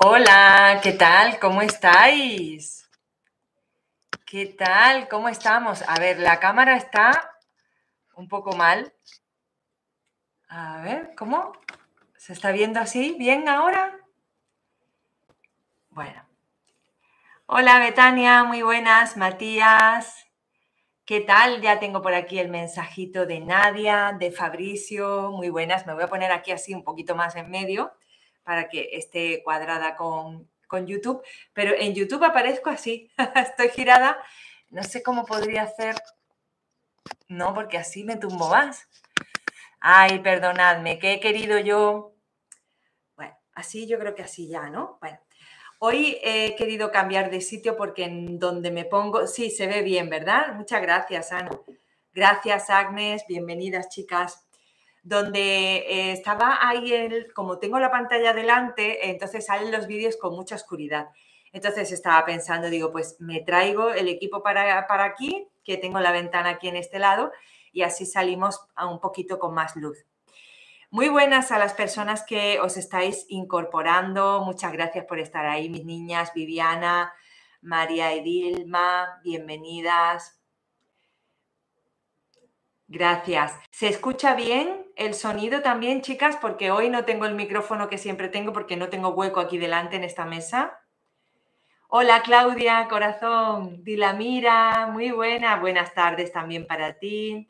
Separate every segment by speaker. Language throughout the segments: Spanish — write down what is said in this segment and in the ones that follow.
Speaker 1: Hola, ¿qué tal? ¿Cómo estáis? ¿Qué tal? ¿Cómo estamos? A ver, la cámara está un poco mal. A ver, ¿cómo? ¿Se está viendo así? ¿Bien ahora? Bueno. Hola, Betania, muy buenas. Matías, ¿qué tal? Ya tengo por aquí el mensajito de Nadia, de Fabricio, muy buenas. Me voy a poner aquí así un poquito más en medio para que esté cuadrada con, YouTube, pero en YouTube aparezco así, estoy girada, no sé cómo podría hacer, no, porque así me tumbo más. Ay, perdonadme, que he querido yo, bueno, así yo creo que así ya, ¿no? Bueno, hoy he querido cambiar de sitio porque en donde me pongo, sí, se ve bien, ¿verdad? Muchas gracias, Ana. Gracias, Agnes, bienvenidas, chicas donde eh, estaba ahí, el, como tengo la pantalla delante, entonces salen los vídeos con mucha oscuridad. Entonces estaba pensando, digo, pues me traigo el equipo para, para aquí, que tengo la ventana aquí en este lado, y así salimos a un poquito con más luz. Muy buenas a las personas que os estáis incorporando. Muchas gracias por estar ahí, mis niñas, Viviana, María Edilma, bienvenidas. Gracias. ¿Se escucha bien el sonido también, chicas? Porque hoy no tengo el micrófono que siempre tengo porque no tengo hueco aquí delante en esta mesa. Hola Claudia, corazón, Dilamira, muy buena. Buenas tardes también para ti.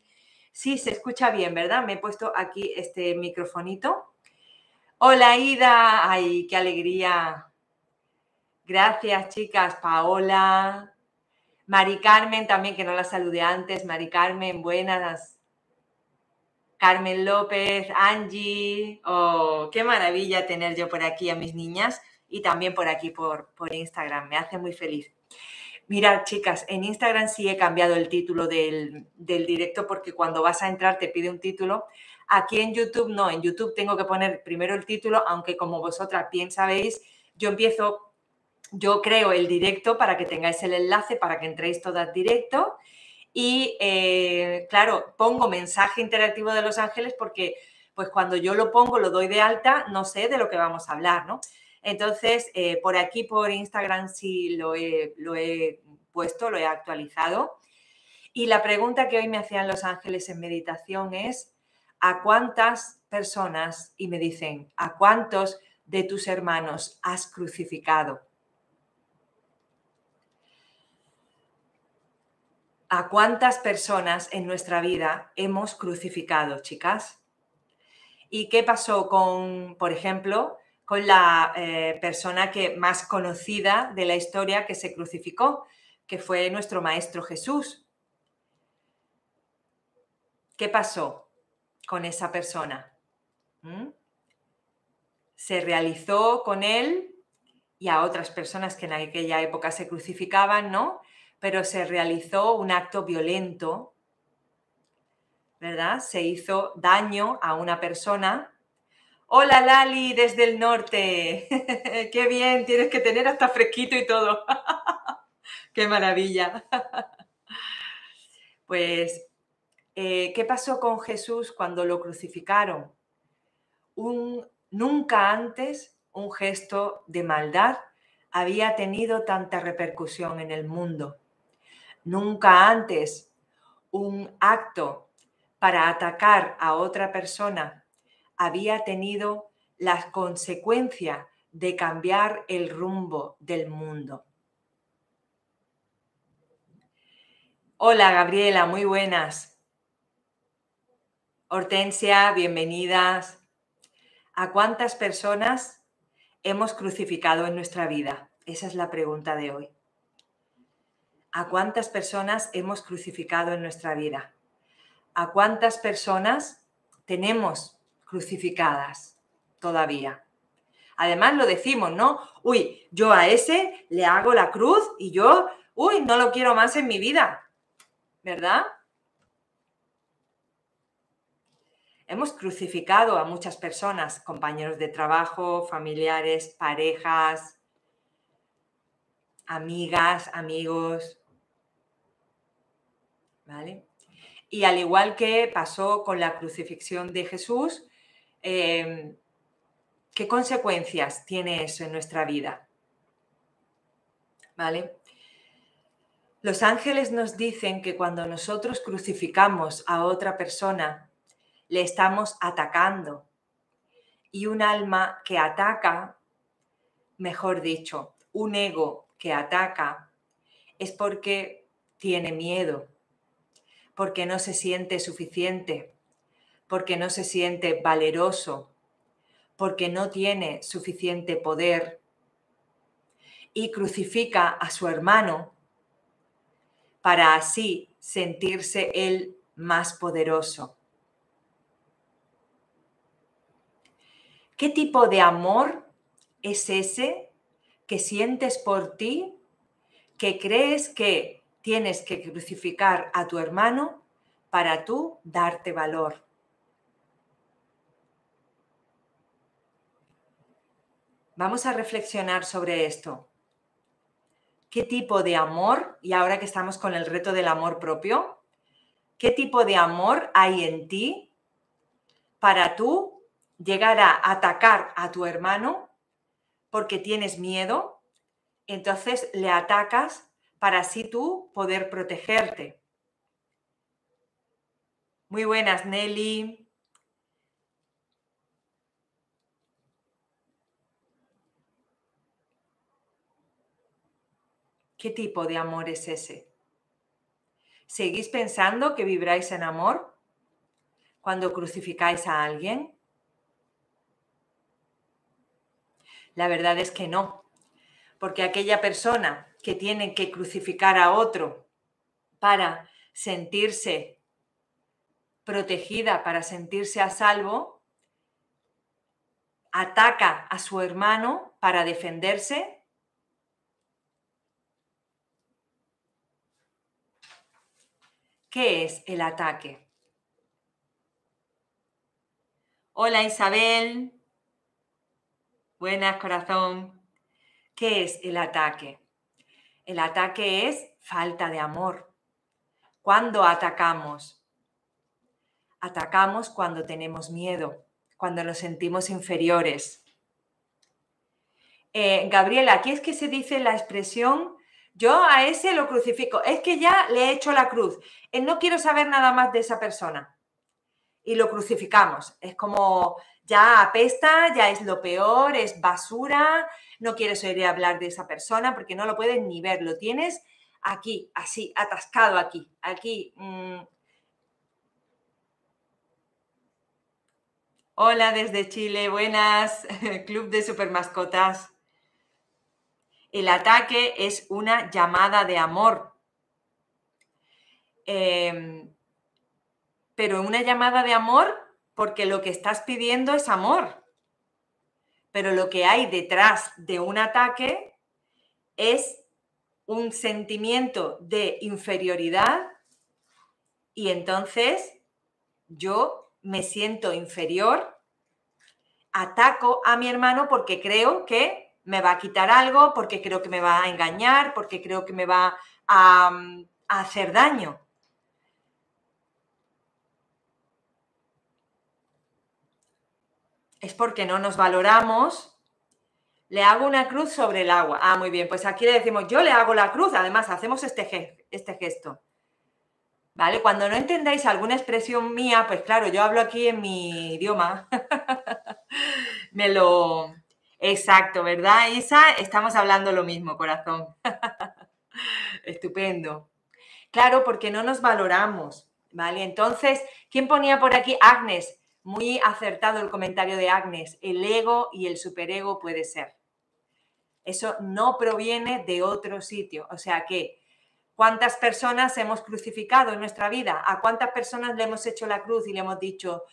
Speaker 1: Sí, se escucha bien, ¿verdad? Me he puesto aquí este microfonito. Hola Ida, ay, qué alegría. Gracias, chicas. Paola, Mari Carmen también, que no la saludé antes. Mari Carmen, buenas. Carmen López, Angie. Oh, qué maravilla tener yo por aquí a mis niñas y también por aquí por, Instagram. Me hace muy feliz. Mirad, chicas, en Instagram sí he cambiado el título del, del, directo porque cuando vas a entrar te pide un título. Aquí en YouTube no, en YouTube tengo que poner primero el título, aunque como vosotras bien sabéis, yo empiezo yo creo el directo para que tengáis el enlace, para que entréis todas directo. Y eh, claro, pongo mensaje interactivo de los ángeles porque pues cuando yo lo pongo, lo doy de alta, no sé de lo que vamos a hablar, ¿no? Entonces, eh, por aquí, por Instagram, sí lo he, lo he puesto, lo he actualizado. Y la pregunta que hoy me hacían los ángeles en meditación es, ¿a cuántas personas, y me dicen, ¿a cuántos de tus hermanos has crucificado? ¿A cuántas personas en nuestra vida hemos crucificado, chicas? ¿Y qué pasó con, por ejemplo, con la eh, persona que más conocida de la historia que se crucificó, que fue nuestro Maestro Jesús? ¿Qué pasó con esa persona? ¿Mm? Se realizó con él y a otras personas que en aquella época se crucificaban, ¿no? Pero se realizó un acto violento, ¿verdad? Se hizo daño a una persona. Hola Lali, desde el norte. Qué bien, tienes que tener hasta fresquito y todo. Qué maravilla. Pues, eh, ¿qué pasó con Jesús cuando lo crucificaron? Un, nunca antes un gesto de maldad había tenido tanta repercusión en el mundo. Nunca antes un acto para atacar a otra persona había tenido la consecuencia de cambiar el rumbo del mundo. Hola Gabriela, muy buenas. Hortensia, bienvenidas. ¿A cuántas personas hemos crucificado en nuestra vida? Esa es la pregunta de hoy. ¿A cuántas personas hemos crucificado en nuestra vida? ¿A cuántas personas tenemos crucificadas todavía? Además lo decimos, ¿no? Uy, yo a ese le hago la cruz y yo, uy, no lo quiero más en mi vida. ¿Verdad? Hemos crucificado a muchas personas, compañeros de trabajo, familiares, parejas, amigas, amigos, y al igual que pasó con la crucifixión de Jesús, em, ¿Qué consecuencias tiene eso en nuestra vida? ¿Vale? Los ángeles nos dicen que cuando nosotros crucificamos a otra persona, le estamos atacando. Y un alma que ataca, mejor dicho, un ego que ataca, es porque tiene miedo, porque no se siente suficiente, porque no se siente valeroso, porque no tiene suficiente poder y crucifica a su hermano para así sentirse él más poderoso. ¿Qué tipo de amor es ese que sientes por ti, que crees que tienes que crucificar a tu hermano para tú darte valor? Vamos a reflexionar sobre esto. ¿Qué tipo de amor, y ahora que estamos con el reto del amor propio, qué tipo de amor hay en ti para tú llegar a atacar a tu hermano porque tienes miedo? Entonces le atacas para así tú poder protegerte. Muy buenas, Nelly. ¿Qué tipo de amor es ese? ¿Seguís pensando que vibráis en amor cuando crucificáis a alguien? La verdad es que no, porque aquella persona que tiene que crucificar a otro para sentirse protegida, para sentirse a salvo, ataca a su hermano para defenderse ¿Qué es el ataque? Hola Isabel. Buenas, corazón. ¿Qué es el ataque? El ataque es falta de amor. ¿Cuándo atacamos? Atacamos cuando tenemos miedo, cuando nos sentimos inferiores. Eh, Gabriela, aquí es que se dice la expresión yo a ese lo crucifico. Es que ya le he hecho la cruz. Eh, no quiero saber nada más de esa persona. Y lo crucificamos. Es como ya apesta, ya es lo peor, es basura. No quieres oír hablar de esa persona porque no lo puedes ni ver. Lo tienes aquí, así, atascado aquí, aquí. Mm. Hola desde Chile, buenas, Club de Supermascotas. El ataque es una llamada de amor. Em, pero una llamada de amor porque lo que estás pidiendo es amor. Pero lo que hay detrás de un ataque es un sentimiento de inferioridad y entonces yo me siento inferior, ataco a mi hermano porque creo que me va a quitar algo, porque creo que me va a engañar, porque creo que me va a, hacer daño. Es porque no nos valoramos. Le hago una cruz sobre el agua. Ah, muy bien. Pues aquí le decimos, yo le hago la cruz. Además, hacemos este, este gesto. ¿Vale? Cuando no entendáis alguna expresión mía, pues claro, yo hablo aquí en mi idioma. me, lo, Exacto, ¿verdad, Isa? Estamos hablando lo mismo, corazón. Estupendo. Claro, porque no nos valoramos, ¿vale? Entonces, ¿quién ponía por aquí? Agnes. Muy acertado el comentario de Agnes. El ego y el superego puede ser. Eso no proviene de otro sitio. O sea que, ¿cuántas personas hemos crucificado en nuestra vida? ¿A cuántas personas le hemos hecho la cruz y le hemos dicho,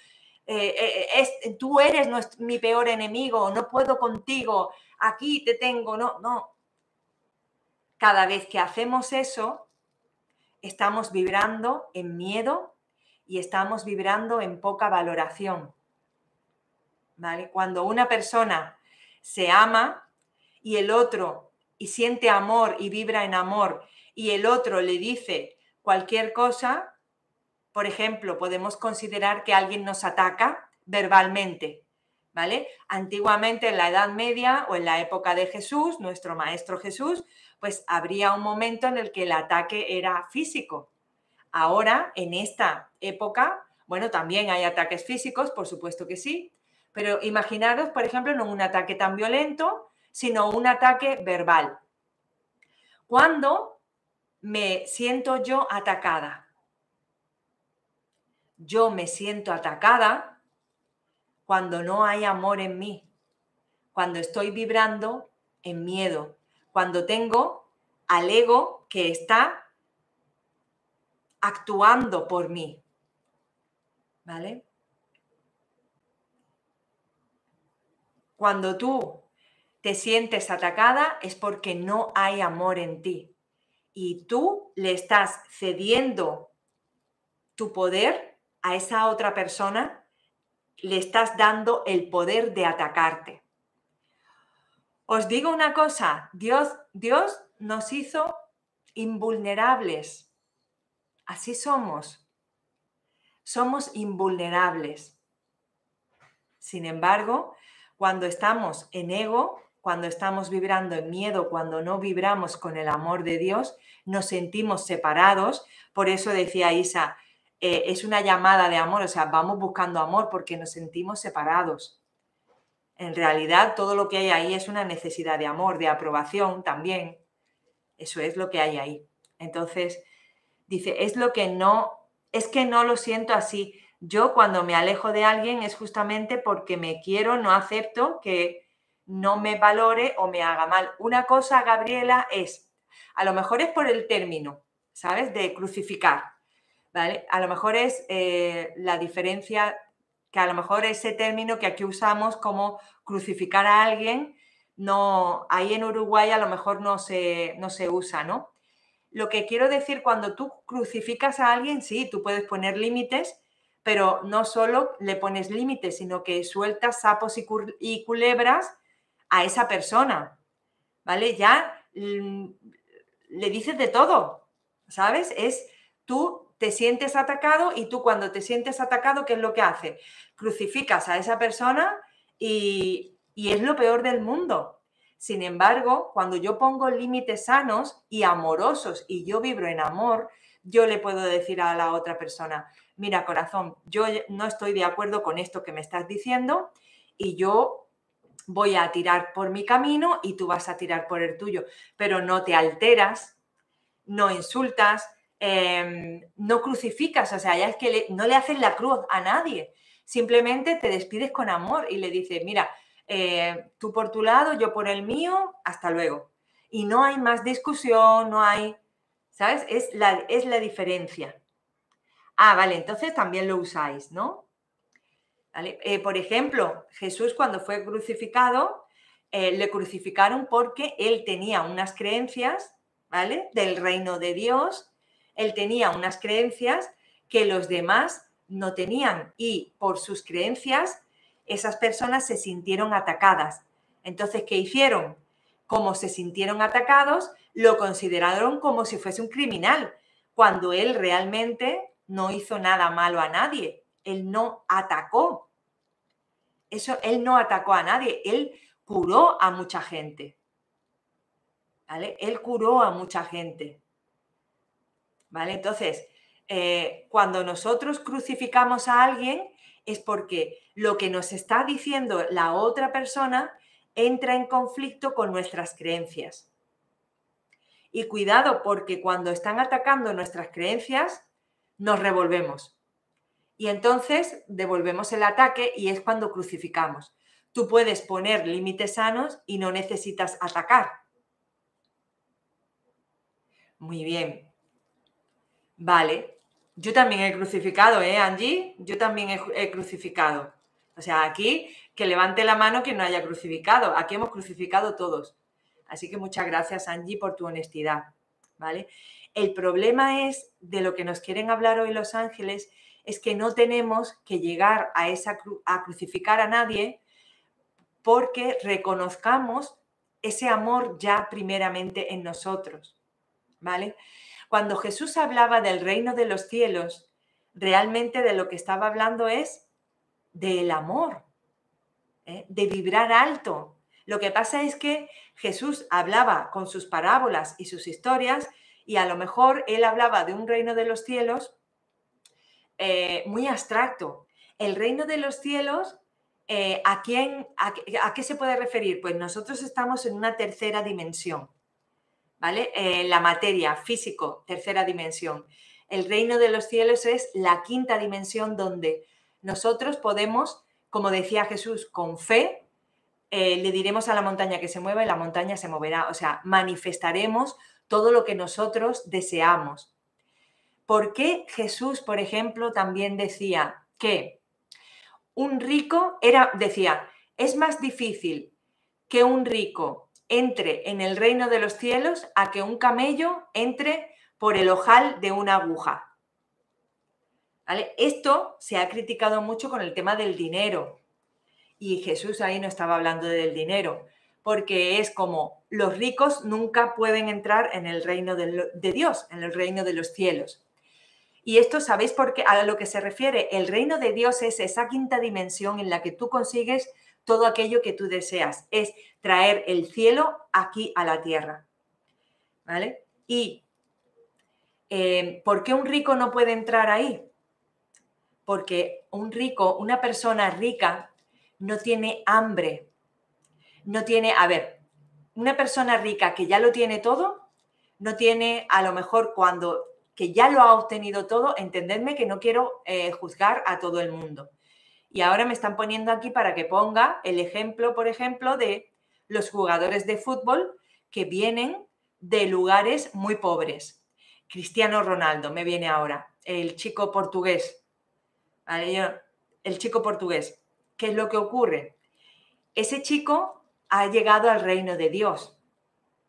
Speaker 1: eh, eh, es, tú eres mi peor enemigo, no puedo contigo, aquí te tengo, no, no. Cada vez que hacemos eso, estamos vibrando en miedo y estamos vibrando en poca valoración. ¿Vale? Cuando una persona se ama y el otro y siente amor y vibra en amor y el otro le dice cualquier cosa, por ejemplo, podemos considerar que alguien nos ataca verbalmente, ¿vale? Antiguamente en la Edad Media o en la época de Jesús, nuestro Maestro Jesús, pues habría un momento en el que el ataque era físico. Ahora, en esta época, bueno, también hay ataques físicos, por supuesto que sí, pero imaginaros, por ejemplo, no un ataque tan violento, sino un ataque verbal. Cuando me siento yo atacada, yo me siento atacada cuando no hay amor en mí, cuando estoy vibrando en miedo, cuando tengo al ego que está actuando por mí. ¿Vale? Cuando tú te sientes atacada es porque no hay amor en ti y tú le estás cediendo tu poder a esa otra persona le estás dando el poder de atacarte. Os digo una cosa, Dios, Dios nos hizo invulnerables. Así somos. Somos invulnerables. Sin embargo, cuando estamos en ego, cuando estamos vibrando en miedo, cuando no vibramos con el amor de Dios, nos sentimos separados. Por eso decía Isa, eh, es una llamada de amor, o sea, vamos buscando amor porque nos sentimos separados. En realidad, todo lo que hay ahí es una necesidad de amor, de aprobación también. Eso es lo que hay ahí. Entonces, dice, es lo que no, es que no lo siento así. Yo cuando me alejo de alguien es justamente porque me quiero, no acepto que no me valore o me haga mal. Una cosa, Gabriela, es, a lo mejor es por el término, ¿sabes? De crucificar. A lo mejor es eh, la diferencia, que a lo mejor ese término que aquí usamos como crucificar a alguien, no, ahí en Uruguay a lo mejor no se, no se usa, ¿no? Lo que quiero decir, cuando tú crucificas a alguien, sí, tú puedes poner límites, pero no solo le pones límites, sino que sueltas sapos y, culebras a esa persona, ¿vale? Ya mm, le dices de todo, ¿sabes? Es tú te sientes atacado y tú cuando te sientes atacado, ¿qué es lo que hace? Crucificas a esa persona y, y es lo peor del mundo. Sin embargo, cuando yo pongo límites sanos y amorosos y yo vibro en amor, yo le puedo decir a la otra persona, mira corazón, yo no estoy de acuerdo con esto que me estás diciendo y yo voy a tirar por mi camino y tú vas a tirar por el tuyo, pero no te alteras, no insultas, Em, no crucificas, o sea, ya es que no le haces la cruz a nadie, simplemente te despides con amor y le dices, mira, eh, tú por tu lado, yo por el mío, hasta luego. Y no hay más discusión, no hay, ¿sabes? Es la, es la diferencia. Ah, vale, entonces también lo usáis, ¿no? Eh, por ejemplo, Jesús cuando fue crucificado, eh, le crucificaron porque él tenía unas creencias, ¿vale? Del reino de Dios él tenía unas creencias que los demás no tenían y por sus creencias esas personas se sintieron atacadas. Entonces, ¿qué hicieron? Como se sintieron atacados, lo consideraron como si fuese un criminal, cuando él realmente no hizo nada malo a nadie. Él no atacó. Eso, él no atacó a nadie, él curó a mucha gente. ¿Vale? Él curó a mucha gente. ¿Vale? Entonces, eh, cuando nosotros crucificamos a alguien es porque lo que nos está diciendo la otra persona entra en conflicto con nuestras creencias. Y cuidado porque cuando están atacando nuestras creencias, nos revolvemos. Y entonces devolvemos el ataque y es cuando crucificamos. Tú puedes poner límites sanos y no necesitas atacar. Muy bien. Vale. Yo también he crucificado, ¿eh, Angie? Yo también he, crucificado. O sea, aquí que levante la mano quien no haya crucificado. Aquí hemos crucificado todos. Así que muchas gracias, Angie, por tu honestidad. ¿Vale? El problema es de lo que nos quieren hablar hoy los ángeles es que no tenemos que llegar a esa a crucificar a nadie porque reconozcamos ese amor ya primeramente en nosotros. ¿Vale? Cuando Jesús hablaba del reino de los cielos, realmente de lo que estaba hablando es del amor. ¿eh? de vibrar alto. Lo que pasa es que Jesús hablaba con sus parábolas y sus historias y a lo mejor él hablaba de un reino de los cielos eh, muy abstracto. El reino de los cielos, eh, ¿a, quién, a, qué se puede referir? Pues nosotros estamos en una tercera dimensión, ¿vale? la materia, físico, tercera dimensión. El reino de los cielos es la quinta dimensión donde nosotros podemos, como decía Jesús, con fe, eh, le diremos a la montaña que se mueva y la montaña se moverá. O sea, manifestaremos todo lo que nosotros deseamos. ¿Por qué Jesús, por ejemplo, también decía que un rico era, decía, es más difícil que un rico entre en el reino de los cielos a que un camello entre por el ojal de una aguja. Esto se ha criticado mucho con el tema del dinero. Y Jesús ahí no estaba hablando del dinero, porque es como los ricos nunca pueden entrar en el reino de, Dios, en el reino de los cielos. Y esto, ¿sabéis por qué? A lo que se refiere, el reino de Dios es esa quinta dimensión en la que tú consigues todo aquello que tú deseas, es traer el cielo aquí a la tierra. ¿Vale? Y eh, ¿por qué un rico no puede entrar ahí? Porque un rico, una persona rica, no tiene hambre. No tiene, a ver, una persona rica que ya lo tiene todo, no tiene a lo mejor cuando que ya lo ha obtenido todo, entendedme que no quiero eh, juzgar a todo el mundo. Y ahora me están poniendo aquí para que ponga el ejemplo, por ejemplo, de los jugadores de fútbol que vienen de lugares muy pobres. Cristiano Ronaldo me viene ahora, el chico portugués. El chico portugués. ¿Qué es lo que ocurre? Ese chico ha llegado al reino de Dios.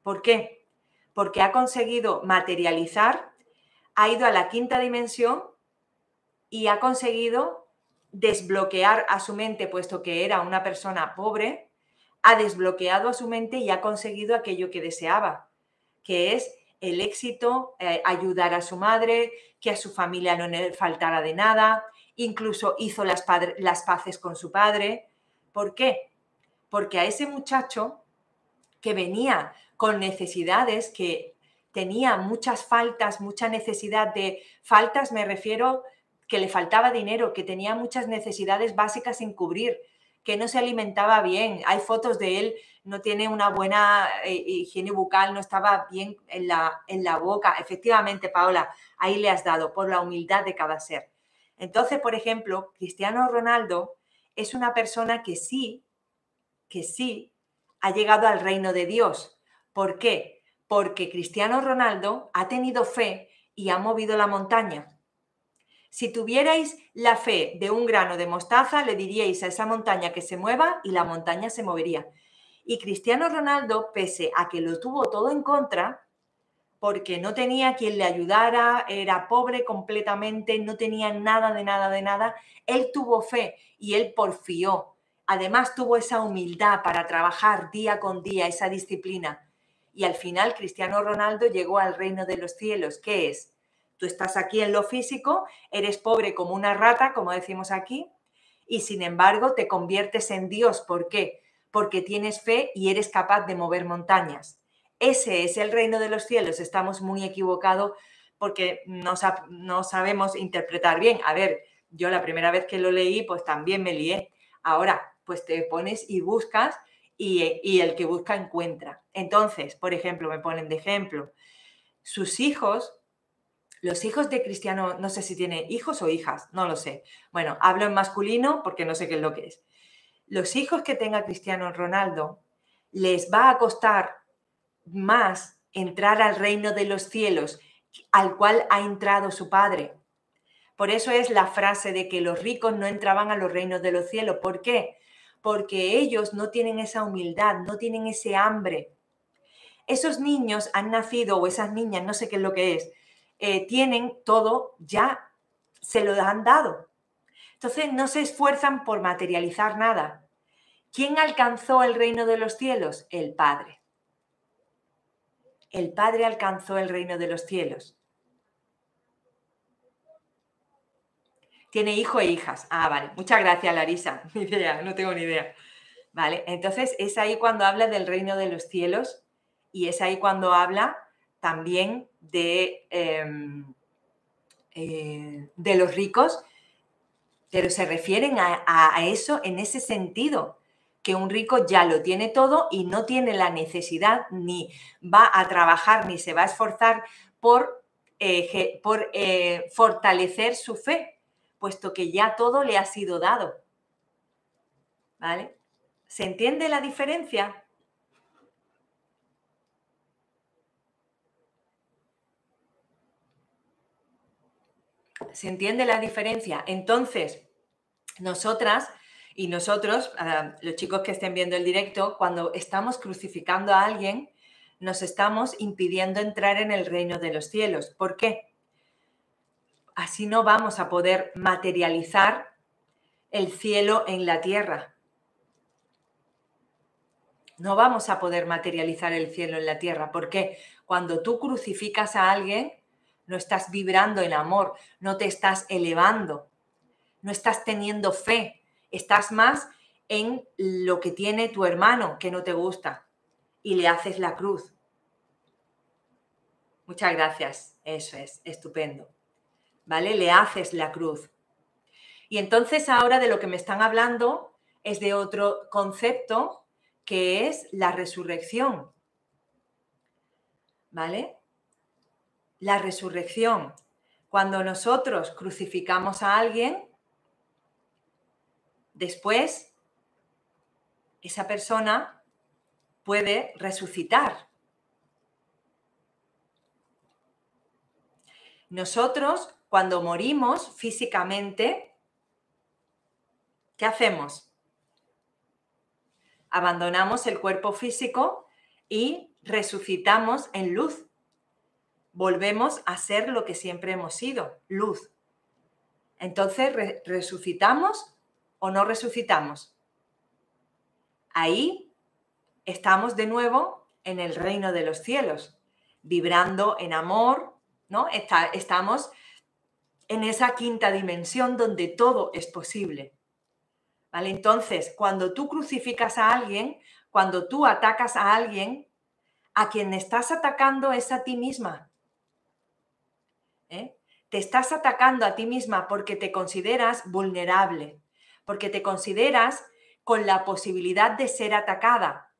Speaker 1: ¿Por qué? Porque ha conseguido materializar, ha ido a la quinta dimensión y ha conseguido desbloquear a su mente, puesto que era una persona pobre, ha desbloqueado a su mente y ha conseguido aquello que deseaba, que es el éxito, eh, ayudar a su madre, que a su familia no le faltara de nada, incluso hizo las, las paces con su padre. ¿Por qué? Porque a ese muchacho que venía con necesidades, que tenía muchas faltas, mucha necesidad de faltas, me refiero que le faltaba dinero, que tenía muchas necesidades básicas sin cubrir, que no se alimentaba bien. Hay fotos de él, no tiene una buena eh, higiene bucal, no estaba bien en la, en la boca. Efectivamente, Paola, ahí le has dado por la humildad de cada ser. Entonces, por ejemplo, Cristiano Ronaldo es una persona que sí, que sí ha llegado al reino de Dios. ¿Por qué? Porque Cristiano Ronaldo ha tenido fe y ha movido la montaña. Si tuvierais la fe de un grano de mostaza, le diríais a esa montaña que se mueva y la montaña se movería. Y Cristiano Ronaldo, pese a que lo tuvo todo en contra, porque no tenía quien le ayudara, era pobre completamente, no tenía nada de nada de nada, él tuvo fe y él porfió. Además tuvo esa humildad para trabajar día con día, esa disciplina. Y al final Cristiano Ronaldo llegó al reino de los cielos, ¿qué es? Tú estás aquí en lo físico, eres pobre como una rata, como decimos aquí, y sin embargo te conviertes en Dios. ¿Por qué? Porque tienes fe y eres capaz de mover montañas. Ese es el reino de los cielos. Estamos muy equivocados porque no, sabemos interpretar bien. A ver, yo la primera vez que lo leí, pues también me lié. Ahora, pues te pones y buscas y, el que busca encuentra. Entonces, por ejemplo, me ponen de ejemplo, sus hijos los hijos de Cristiano, no sé si tiene hijos o hijas, no lo sé. Bueno, hablo en masculino porque no sé qué es lo que es. Los hijos que tenga Cristiano Ronaldo les va a costar más entrar al reino de los cielos al cual ha entrado su padre. Por eso es la frase de que los ricos no entraban a los reinos de los cielos. ¿Por qué? Porque ellos no tienen esa humildad, no tienen ese hambre. Esos niños han nacido, o esas niñas, no sé qué es lo que es, eh, tienen todo ya, se lo han dado. Entonces no se esfuerzan por materializar nada. ¿Quién alcanzó el reino de los cielos? El Padre. El Padre alcanzó el reino de los cielos. Tiene hijo e hijas. Ah, vale. Muchas gracias, Larisa. Ni idea, no tengo ni idea. ¿Vale? Entonces es ahí cuando habla del reino de los cielos y es ahí cuando habla también de, em, eh, de los ricos, pero se refieren a, eso en ese sentido, que un rico ya lo tiene todo y no tiene la necesidad ni va a trabajar ni se va a esforzar por, eh, por eh, fortalecer su fe, puesto que ya todo le ha sido dado. ¿Vale? ¿Se entiende la diferencia? ¿Se entiende la diferencia? Entonces, nosotras y nosotros, los chicos que estén viendo el directo, cuando estamos crucificando a alguien, nos estamos impidiendo entrar en el reino de los cielos. ¿Por qué? Así no vamos a poder materializar el cielo en la tierra. No vamos a poder materializar el cielo en la tierra. porque Cuando tú crucificas a alguien, no estás vibrando en amor, no te estás elevando, no estás teniendo fe, estás más en lo que tiene tu hermano que no te gusta y le haces la cruz. Muchas gracias, eso es, estupendo. ¿Vale? Le haces la cruz. Y entonces ahora de lo que me están hablando es de otro concepto que es la resurrección. ¿Vale? La resurrección. Cuando nosotros crucificamos a alguien, después esa persona puede resucitar. Nosotros, cuando morimos físicamente, ¿qué hacemos? Abandonamos el cuerpo físico y resucitamos en luz. Volvemos a ser lo que siempre hemos sido, luz. Entonces resucitamos o no resucitamos. Ahí estamos de nuevo en el reino de los cielos, vibrando en amor, ¿no? estamos en esa quinta dimensión donde todo es posible. ¿Vale? Entonces, cuando tú crucificas a alguien, cuando tú atacas a alguien, a quien estás atacando es a ti misma. ¿Eh? Te estás atacando a ti misma porque te consideras vulnerable, porque te consideras con la posibilidad de ser atacada.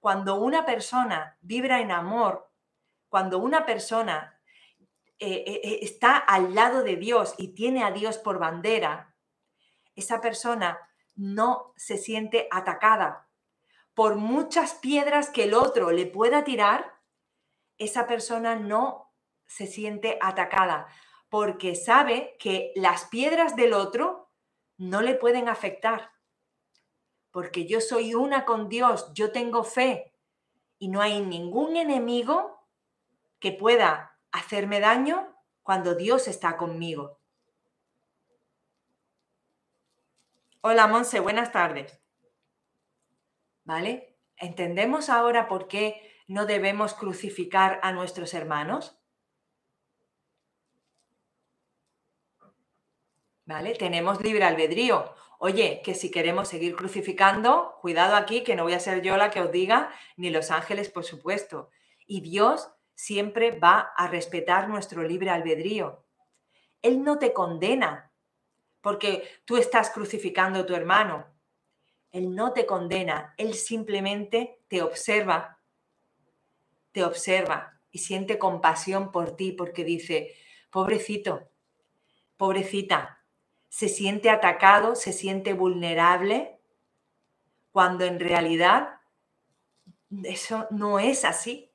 Speaker 1: Cuando una persona vibra en amor, cuando una persona eh, eh, está al lado de Dios y tiene a Dios por bandera, esa persona no se siente atacada. Por muchas piedras que el otro le pueda tirar, esa persona no se siente atacada porque sabe que las piedras del otro no le pueden afectar, porque yo soy una con Dios, yo tengo fe y no hay ningún enemigo que pueda hacerme daño cuando Dios está conmigo. Hola Monse, buenas tardes. ¿Vale? ¿Entendemos ahora por qué no debemos crucificar a nuestros hermanos? ¿Vale? Tenemos libre albedrío. Oye, que si queremos seguir crucificando, cuidado aquí, que no voy a ser yo la que os diga, ni los ángeles, por supuesto. Y Dios siempre va a respetar nuestro libre albedrío. Él no te condena porque tú estás crucificando a tu hermano. Él no te condena, Él simplemente te observa, te observa y siente compasión por ti porque dice, pobrecito, pobrecita, se siente atacado, se siente vulnerable, cuando en realidad eso no es así.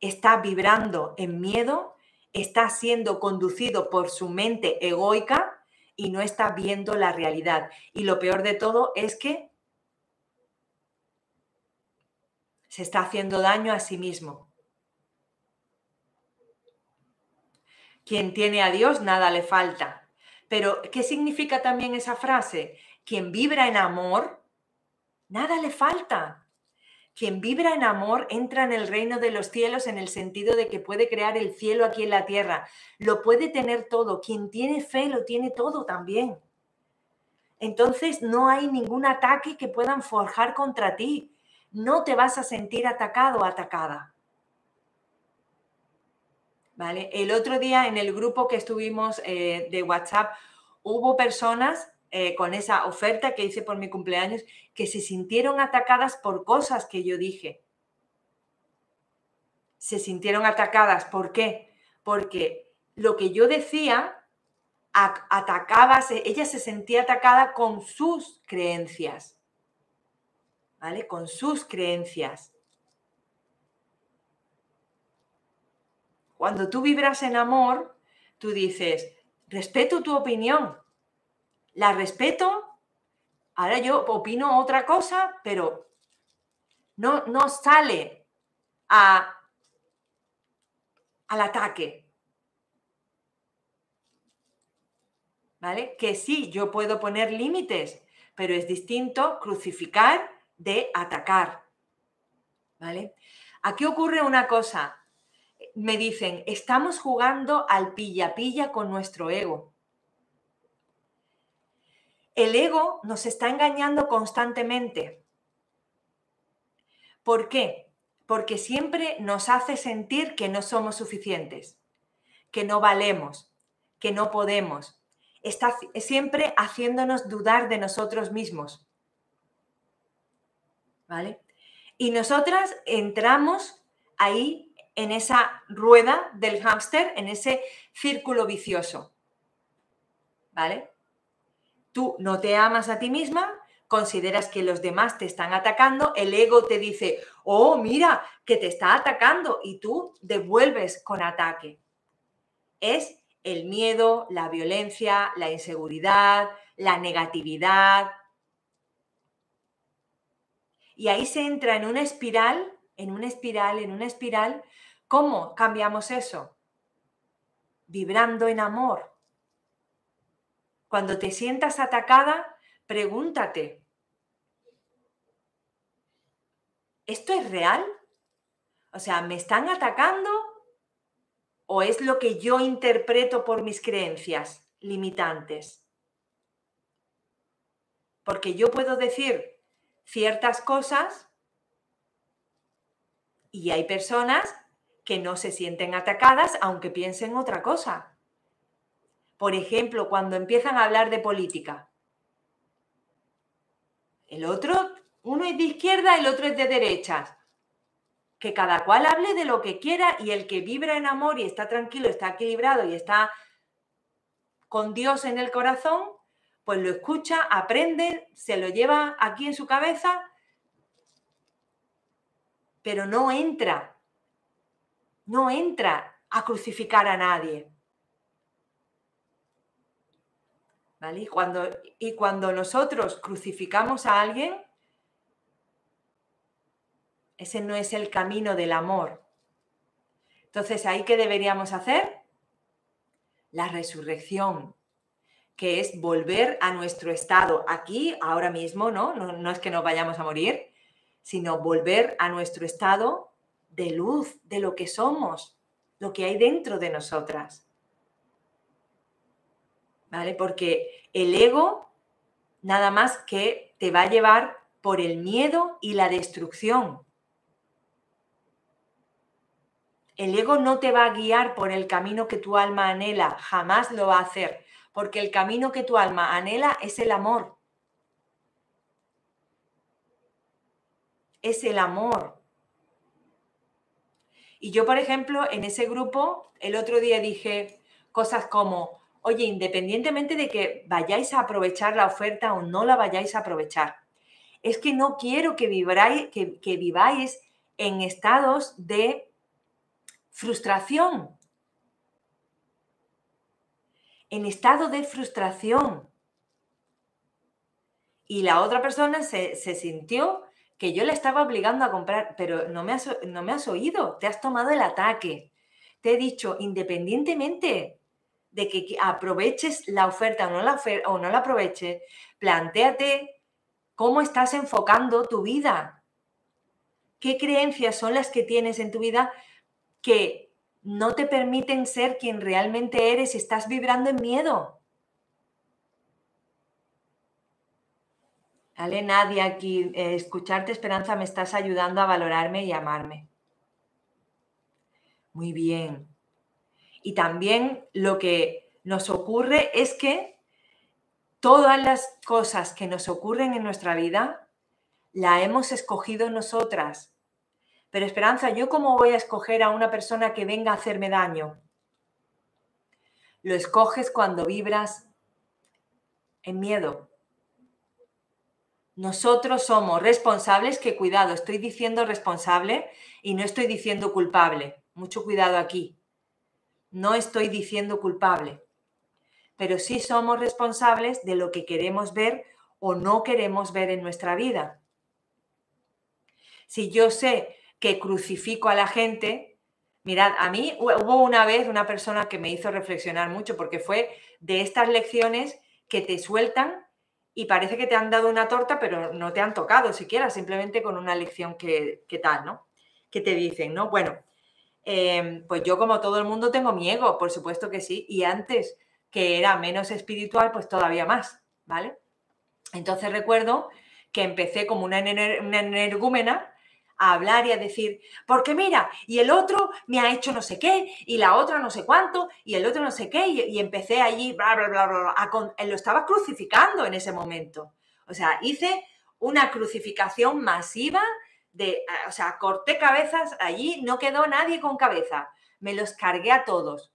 Speaker 1: Está vibrando en miedo, está siendo conducido por su mente egoica y no está viendo la realidad. Y lo peor de todo es que se está haciendo daño a sí mismo. Quien tiene a Dios, nada le falta. Pero, ¿qué significa también esa frase? Quien vibra en amor, nada le falta. Quien vibra en amor entra en el reino de los cielos en el sentido de que puede crear el cielo aquí en la tierra. Lo puede tener todo. Quien tiene fe lo tiene todo también. entonces no hay ningún ataque que puedan forjar contra ti. No te vas a sentir atacado o atacada. ¿Vale? El otro día en el grupo que estuvimos eh, de WhatsApp hubo personas eh, con esa oferta que hice por mi cumpleaños que se sintieron atacadas por cosas que yo dije. Se sintieron atacadas. ¿Por qué? Porque lo que yo decía atacaba, ella se sentía atacada con sus creencias, ¿vale? Con sus creencias. Cuando tú vibras en amor, tú dices, respeto tu opinión, la respeto, ahora yo opino otra cosa, pero no, no sale al ataque, ¿vale? Que sí, yo puedo poner límites, pero es distinto crucificar de atacar, ¿vale? Aquí ocurre una cosa. Me dicen, estamos jugando al pilla-pilla con nuestro ego. El ego nos está engañando constantemente. ¿Por qué? Porque siempre nos hace sentir que no somos suficientes, que no valemos, que no podemos, está siempre haciéndonos dudar de nosotros mismos. ¿Vale? Y nosotras entramos ahí en esa rueda del hámster, en ese círculo vicioso. ¿Vale? Tú no te amas a ti misma, consideras que los demás te están atacando, el ego te dice, oh, mira, que te está atacando y tú devuelves con ataque. Es el miedo, la violencia, la inseguridad, la negatividad. Y ahí se entra en una espiral, en una espiral, en una espiral. ¿Cómo cambiamos eso? Vibrando en amor. Cuando te sientas atacada, pregúntate, ¿esto es real? O sea, ¿me están atacando o es lo que yo interpreto por mis creencias limitantes? Porque yo puedo decir ciertas cosas y hay personas que no se sienten atacadas aunque piensen otra cosa. Por ejemplo, cuando empiezan a hablar de política. El otro, uno es de izquierda, el otro es de derechas que cada cual hable de lo que quiera y el que vibra en amor y está tranquilo, está equilibrado y está con Dios en el corazón, pues lo escucha, aprende, se lo lleva aquí en su cabeza, pero no entra, no entra a crucificar a nadie. ¿Vale? cuando, y cuando nosotros crucificamos a alguien, ese no es el camino del amor. Entonces, ¿ahí qué deberíamos hacer? La resurrección, que es volver a nuestro estado aquí, ahora mismo, ¿no? No, es que nos vayamos a morir, sino volver a nuestro estado de luz, de lo que somos, lo que hay dentro de nosotras. ¿Vale? Porque el ego nada más que te va a llevar por el miedo y la destrucción. El ego no te va a guiar por el camino que tu alma anhela, jamás lo va a hacer, porque el camino que tu alma anhela es el amor. Es el amor. Y yo, por ejemplo, en ese grupo, el otro día dije cosas como, oye, independientemente de que vayáis a aprovechar la oferta o no la vayáis a aprovechar, es que no quiero que, que, que viváis en estados de frustración, en estado de frustración. Y la otra persona se, sintió que yo le estaba obligando a comprar, pero no me, has, no me has oído, te has tomado el ataque. Te he dicho, independientemente de que aproveches la oferta o no la, o no la aproveches, planteate cómo estás enfocando tu vida. ¿Qué creencias son las que tienes en tu vida que no te permiten ser quien realmente eres y estás vibrando en miedo. Vale, nadie aquí, eh, escucharte Esperanza me estás ayudando a valorarme y amarme. Muy bien. Y también lo que nos ocurre es que todas las cosas que nos ocurren en nuestra vida la hemos escogido nosotras. Pero Esperanza, ¿yo cómo voy a escoger a una persona que venga a hacerme daño? Lo escoges cuando vibras en miedo. Nosotros somos responsables, que cuidado, estoy diciendo responsable y no estoy diciendo culpable. Mucho cuidado aquí. No estoy diciendo culpable, pero sí somos responsables de lo que queremos ver o no queremos ver en nuestra vida. Si yo sé que crucifico a la gente, mirad, a mí hubo una vez una persona que me hizo reflexionar mucho porque fue de estas lecciones que te sueltan y parece que te han dado una torta, pero no te han tocado siquiera, simplemente con una lección que, que tal, ¿no? Que te dicen, ¿no? Bueno, Em, pues yo como todo el mundo tengo mi ego, por supuesto que sí, y antes que era menos espiritual, pues todavía más, ¿vale? Entonces recuerdo que empecé como una, energúmena a hablar y a decir, porque mira, y el otro me ha hecho no sé qué, y la otra no sé cuánto, y el otro no sé qué, y, empecé allí, bla, bla, bla, bla, lo estaba crucificando en ese momento. O sea, hice una crucificación masiva de, ah, o sea, corté cabezas allí, no quedó nadie con cabeza, me los cargué a todos.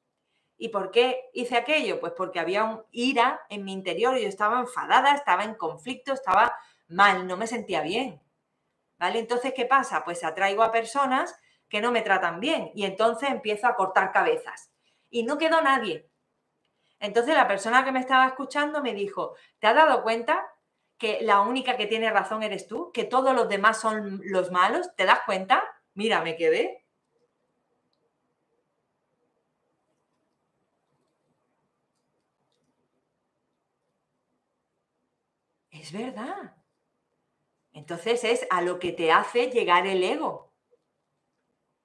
Speaker 1: ¿Y por qué hice aquello? Pues porque había un ira en mi interior, yo estaba enfadada, estaba en conflicto, estaba mal, no me sentía bien. ¿Vale? Entonces, ¿qué pasa? Pues atraigo a personas que no me tratan bien y entonces empiezo a cortar cabezas. Y no quedó nadie. Entonces la persona que me estaba escuchando me dijo, ¿te has dado cuenta que la única que tiene razón eres tú, que todos los demás son los malos, ¿te das cuenta? Mira, me quedé. Es verdad. Entonces es a lo que te hace llegar el ego.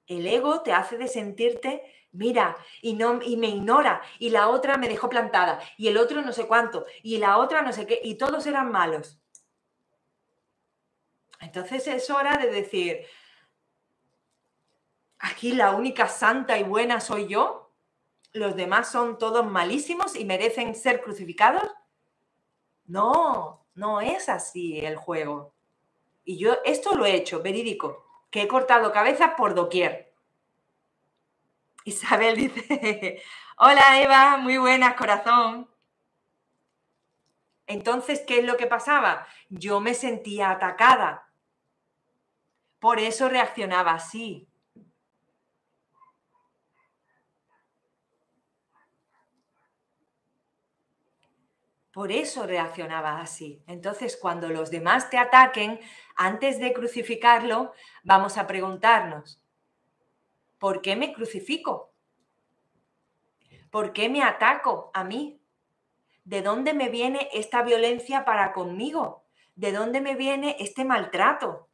Speaker 1: El ego te hace de sentirte mira, y, no, y me ignora, y la otra me dejó plantada, y el otro no sé cuánto, y la otra no sé qué, y todos eran malos. Entonces es hora de decir, aquí la única santa y buena soy yo, los demás son todos malísimos y merecen ser crucificados. No, no es así el juego. Y yo esto lo he hecho, verídico, que he cortado cabezas por doquier. Isabel dice, hola Eva, muy buenas, corazón. Entonces, ¿qué es lo que pasaba? Yo me sentía atacada. Por eso reaccionaba así. Por eso reaccionaba así. Entonces, cuando los demás te ataquen, antes de crucificarlo, vamos a preguntarnos, ¿Por qué me crucifico? ¿Por qué me ataco a mí? ¿De dónde me viene esta violencia para conmigo? ¿De dónde me viene este maltrato?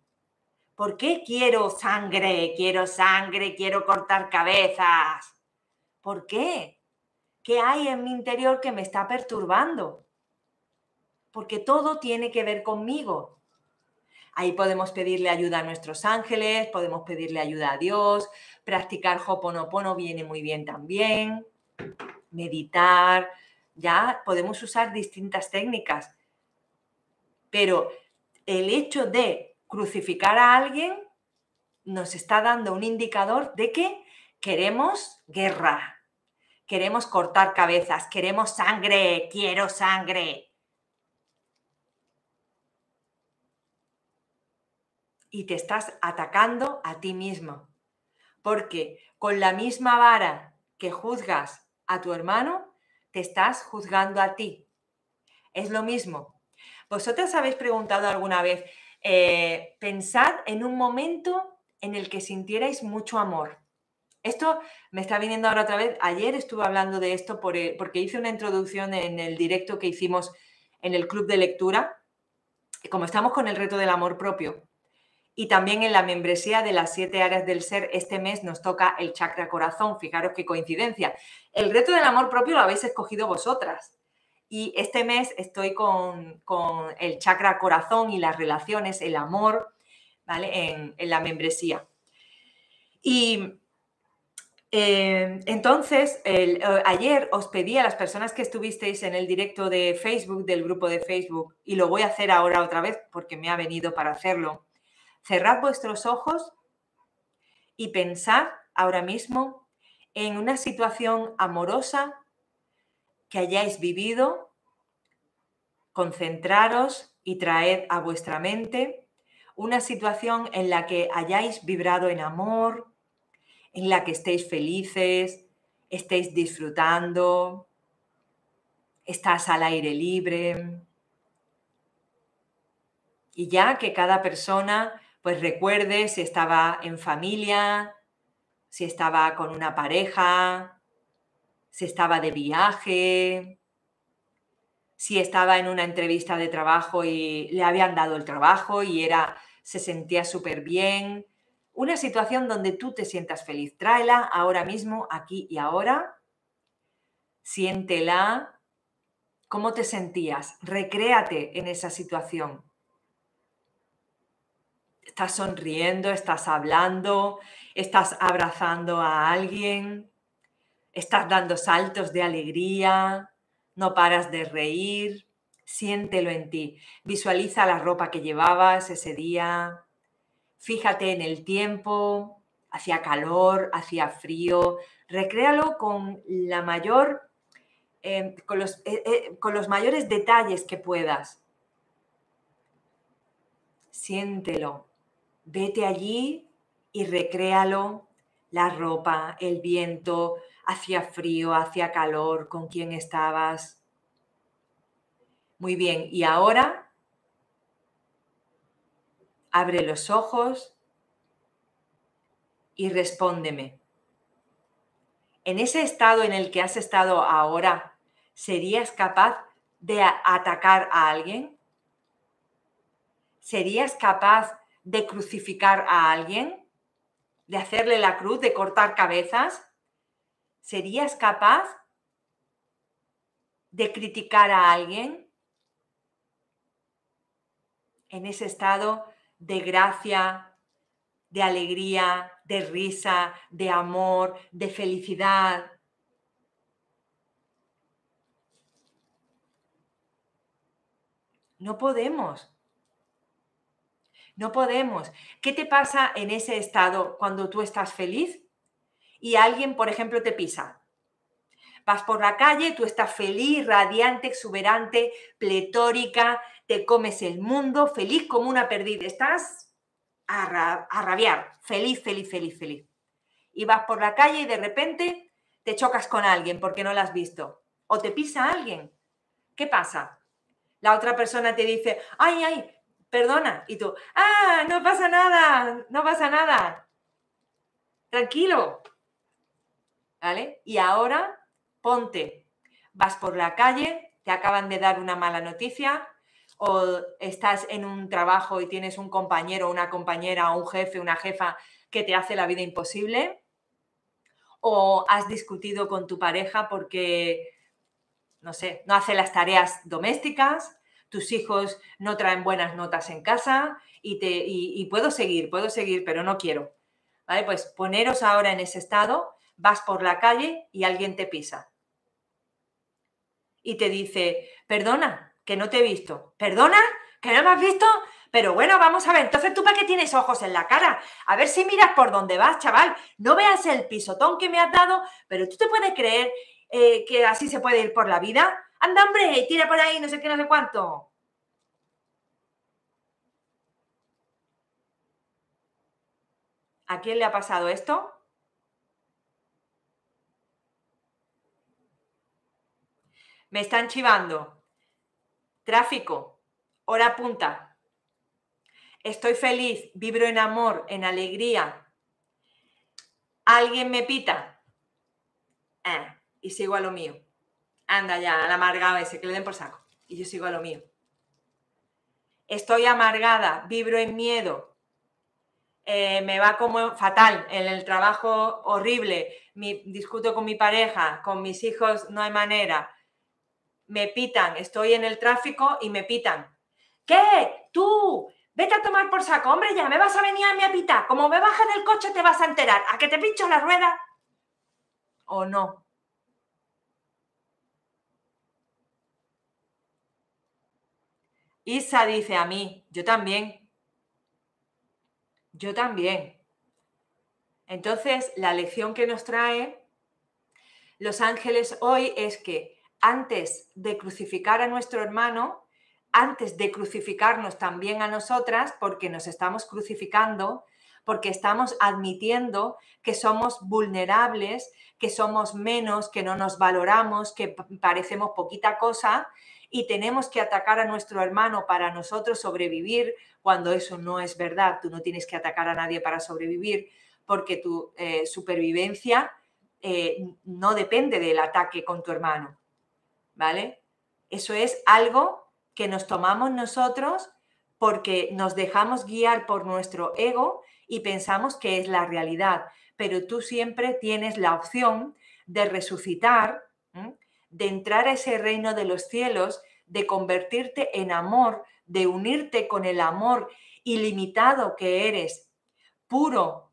Speaker 1: ¿Por qué quiero sangre? Quiero sangre, quiero cortar cabezas. ¿Por qué? ¿Qué hay en mi interior que me está perturbando? Porque todo tiene que ver conmigo. Ahí podemos pedirle ayuda a nuestros ángeles, podemos pedirle ayuda a Dios, practicar Hoponopono viene muy bien también, meditar, ya podemos usar distintas técnicas. Pero el hecho de crucificar a alguien nos está dando un indicador de que queremos guerra, queremos cortar cabezas, queremos sangre, quiero sangre. Y te estás atacando a ti mismo. Porque con la misma vara que juzgas a tu hermano, te estás juzgando a ti. Es lo mismo. ¿Vosotras habéis preguntado alguna vez, eh, pensad en un momento en el que sintierais mucho amor? Esto me está viniendo ahora otra vez. Ayer estuve hablando de esto porque hice una introducción en el directo que hicimos en el club de lectura. Como estamos con el reto del amor propio, y también en la membresía de las siete áreas del ser, este mes nos toca el chakra corazón. Fijaros qué coincidencia. El reto del amor propio lo habéis escogido vosotras. Y este mes estoy con, el chakra corazón y las relaciones, el amor, ¿vale? En, la membresía. Y eh, entonces, eh, ayer os pedí a las personas que estuvisteis en el directo de Facebook, del grupo de Facebook, y lo voy a hacer ahora otra vez porque me ha venido para hacerlo. Cerrad vuestros ojos y pensad ahora mismo en una situación amorosa que hayáis vivido, concentraros y traed a vuestra mente una situación en la que hayáis vibrado en amor, en la que estéis felices, estéis disfrutando, estás al aire libre. Y ya que cada persona pues recuerde si estaba en familia, si estaba con una pareja, si estaba de viaje, si estaba en una entrevista de trabajo y le habían dado el trabajo y era se sentía súper bien. Una situación donde tú te sientas feliz. Tráela ahora mismo, aquí y ahora. Siéntela. ¿Cómo te sentías? Recréate en esa situación. Estás sonriendo, estás hablando, estás abrazando a alguien, estás dando saltos de alegría, no paras de reír, siéntelo en ti. Visualiza la ropa que llevabas ese día, fíjate en el tiempo, hacia calor, hacia frío, recréalo con la mayor, eh, con, los, eh, eh, con los mayores detalles que puedas. Siéntelo, vete allí y recréalo, la ropa, el viento, hacia frío, hacia calor, con quién estabas. Muy bien, y ahora abre los ojos y respóndeme. En ese estado en el que has estado ahora, ¿serías capaz de atacar a alguien? ¿Serías capaz de crucificar a alguien? ¿De hacerle la cruz, de cortar cabezas? ¿Serías capaz de criticar a alguien? En ese estado de gracia, de alegría, de risa, de amor, de felicidad. No podemos. No podemos. ¿Qué te pasa en ese estado cuando tú estás feliz y alguien, por ejemplo, te pisa? Vas por la calle, tú estás feliz, radiante, exuberante, pletórica, te comes el mundo, feliz como una perdida. Estás a, rabiar, feliz, feliz, feliz, feliz. Y vas por la calle y de repente te chocas con alguien porque no la has visto. O te pisa alguien. ¿Qué pasa? La otra persona te dice, ay, ay, perdona. Y tú, ah, no pasa nada, no pasa nada. Tranquilo. ¿Vale? Y ahora ponte, vas por la calle, te acaban de dar una mala noticia, o estás en un trabajo y tienes un compañero, una compañera un jefe, una jefa que te hace la vida imposible, o has discutido con tu pareja porque, no sé, no hace las tareas domésticas, tus hijos no traen buenas notas en casa y, te, y, puedo seguir, puedo seguir, pero no quiero. ¿Vale? Pues poneros ahora en ese estado, vas por la calle y alguien te pisa. Y te dice, perdona, que no te he visto. ¿Perdona? ¿Que no me has visto? Pero bueno, vamos a ver, entonces tú para qué tienes ojos en la cara? A ver si miras por dónde vas, chaval. No veas el pisotón que me has dado, pero tú te puedes creer eh, que así se puede ir por la vida. Anda, hombre, tira por ahí, no sé qué, no sé cuánto. ¿A quién le ha pasado esto? Me están chivando. Tráfico, hora punta. Estoy feliz, vibro en amor, en alegría. Alguien me pita. Eh, y sigo a lo mío. Anda ya, al amargado ese, que le den por saco. Y yo sigo a lo mío. Estoy amargada, vibro en miedo. Eh, me va como fatal en el trabajo horrible. discuto con mi pareja, con mis hijos, no hay manera me pitan, estoy en el tráfico y me pitan. ¿Qué? Tú, vete a tomar por saco, hombre, ya me vas a venir a mi a Como me bajes del coche te vas a enterar. ¿A que te pincho la rueda? ¿O no? Isa dice a mí, yo también. Yo también. Entonces, la lección que nos trae los ángeles hoy es que antes de crucificar a nuestro hermano, antes de crucificarnos también a nosotras, porque nos estamos crucificando, porque estamos admitiendo que somos vulnerables, que somos menos, que no nos valoramos, que parecemos poquita cosa y tenemos que atacar a nuestro hermano para nosotros sobrevivir, cuando eso no es verdad. Tú no tienes que atacar a nadie para sobrevivir, porque tu eh, supervivencia eh, no depende del ataque con tu hermano. ¿Vale? Eso es algo que nos tomamos nosotros porque nos dejamos guiar por nuestro ego y pensamos que es la realidad. Pero tú siempre tienes la opción de resucitar de entrar a ese reino de los cielos, de convertirte en amor, de unirte con el amor ilimitado que eres, puro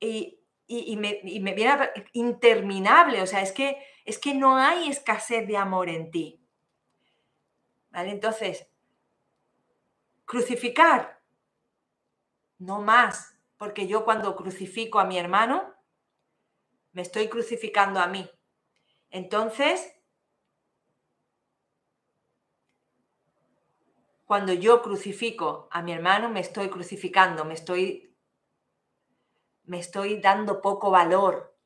Speaker 1: y, me, viene interminable. O sea, es que, es que no hay escasez de amor en ti. ¿Vale? Entonces, crucificar, no más, porque yo cuando crucifico a mi hermano, me estoy crucificando a mí. Entonces, cuando yo crucifico a mi hermano, me estoy crucificando, me estoy, me estoy dando poco valor,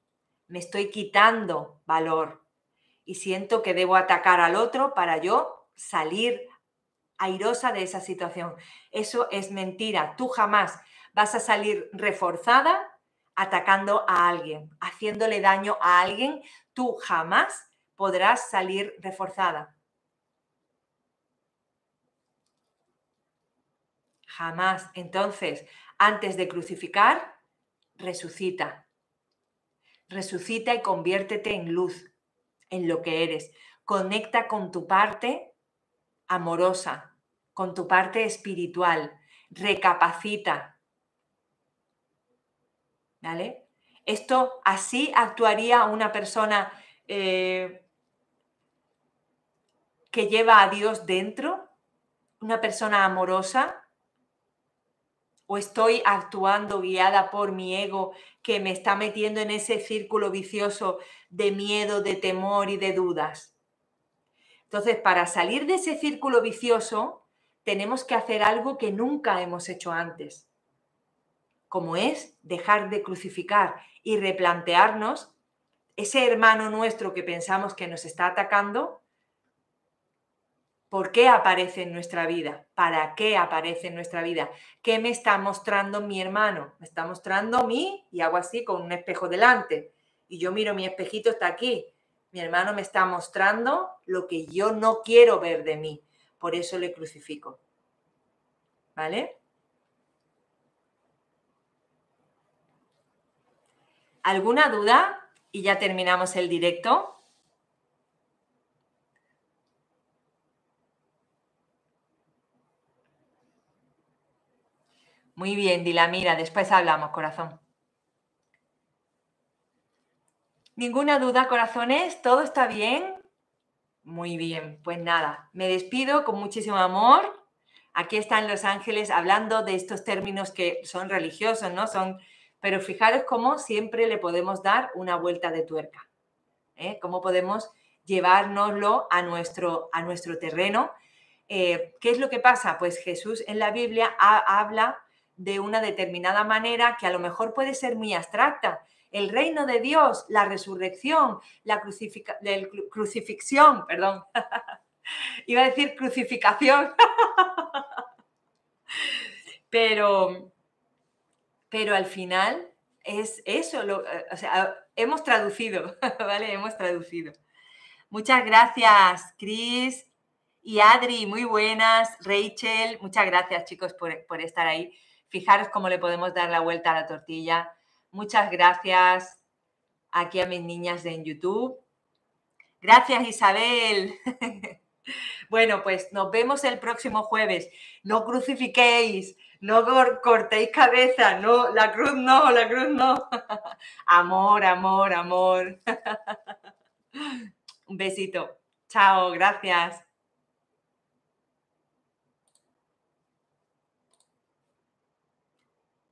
Speaker 1: me estoy quitando valor y siento que debo atacar al otro para yo salir airosa de esa situación. Eso es mentira. Tú jamás vas a salir reforzada atacando a alguien, haciéndole daño a alguien tú jamás podrás salir reforzada. Jamás. Entonces, antes de crucificar, resucita. Resucita y conviértete en luz, en lo que eres. Conecta con tu parte amorosa, con tu parte espiritual. Recapacita. ¿Vale? Esto así actuaría una persona eh, que lleva a Dios dentro, una persona amorosa, o estoy actuando guiada por mi ego que me está metiendo en ese círculo vicioso de miedo, de temor y de dudas. Entonces, para salir de ese círculo vicioso, tenemos que hacer algo que nunca hemos hecho antes, como es dejar de crucificar y replantearnos ese hermano nuestro que pensamos que nos está atacando, ¿por qué aparece en nuestra vida? ¿Para qué aparece en nuestra vida? ¿Qué me está mostrando mi hermano? Me está mostrando a mí y hago así con un espejo delante. Y yo miro, mi espejito está aquí. Mi hermano me está mostrando lo que yo no quiero ver de mí. Por eso le crucifico. ¿Vale? ¿Alguna duda? Y ya terminamos el directo. Muy bien, Dilamira, después hablamos, corazón. ¿Ninguna duda, corazones? ¿Todo está bien? Muy bien, pues nada, me despido con muchísimo amor. Aquí están los ángeles hablando de estos términos que son religiosos, ¿no? Son pero fijaros cómo siempre le podemos dar una vuelta de tuerca. ¿eh? Cómo podemos llevárnoslo a nuestro, a nuestro terreno. Eh, ¿Qué es lo que pasa? Pues Jesús en la Biblia habla de una determinada manera que a lo mejor puede ser muy abstracta. El reino de Dios, la resurrección, la crucifixión, perdón. Iba a decir crucificación. Pero pero al final es eso, eh, o sea, hemos traducido, ¿vale? Hemos traducido. Muchas gracias, Chris y Adri, muy buenas. Rachel, muchas gracias, chicos, por, por estar ahí. Fijaros cómo le podemos dar la vuelta a la tortilla. Muchas gracias aquí a mis niñas en YouTube. Gracias, Isabel. Bueno, pues nos vemos el próximo jueves. No crucifiquéis, no cortéis cabeza, no, la cruz no, la cruz no. Amor, amor, amor. Un besito. Chao, gracias.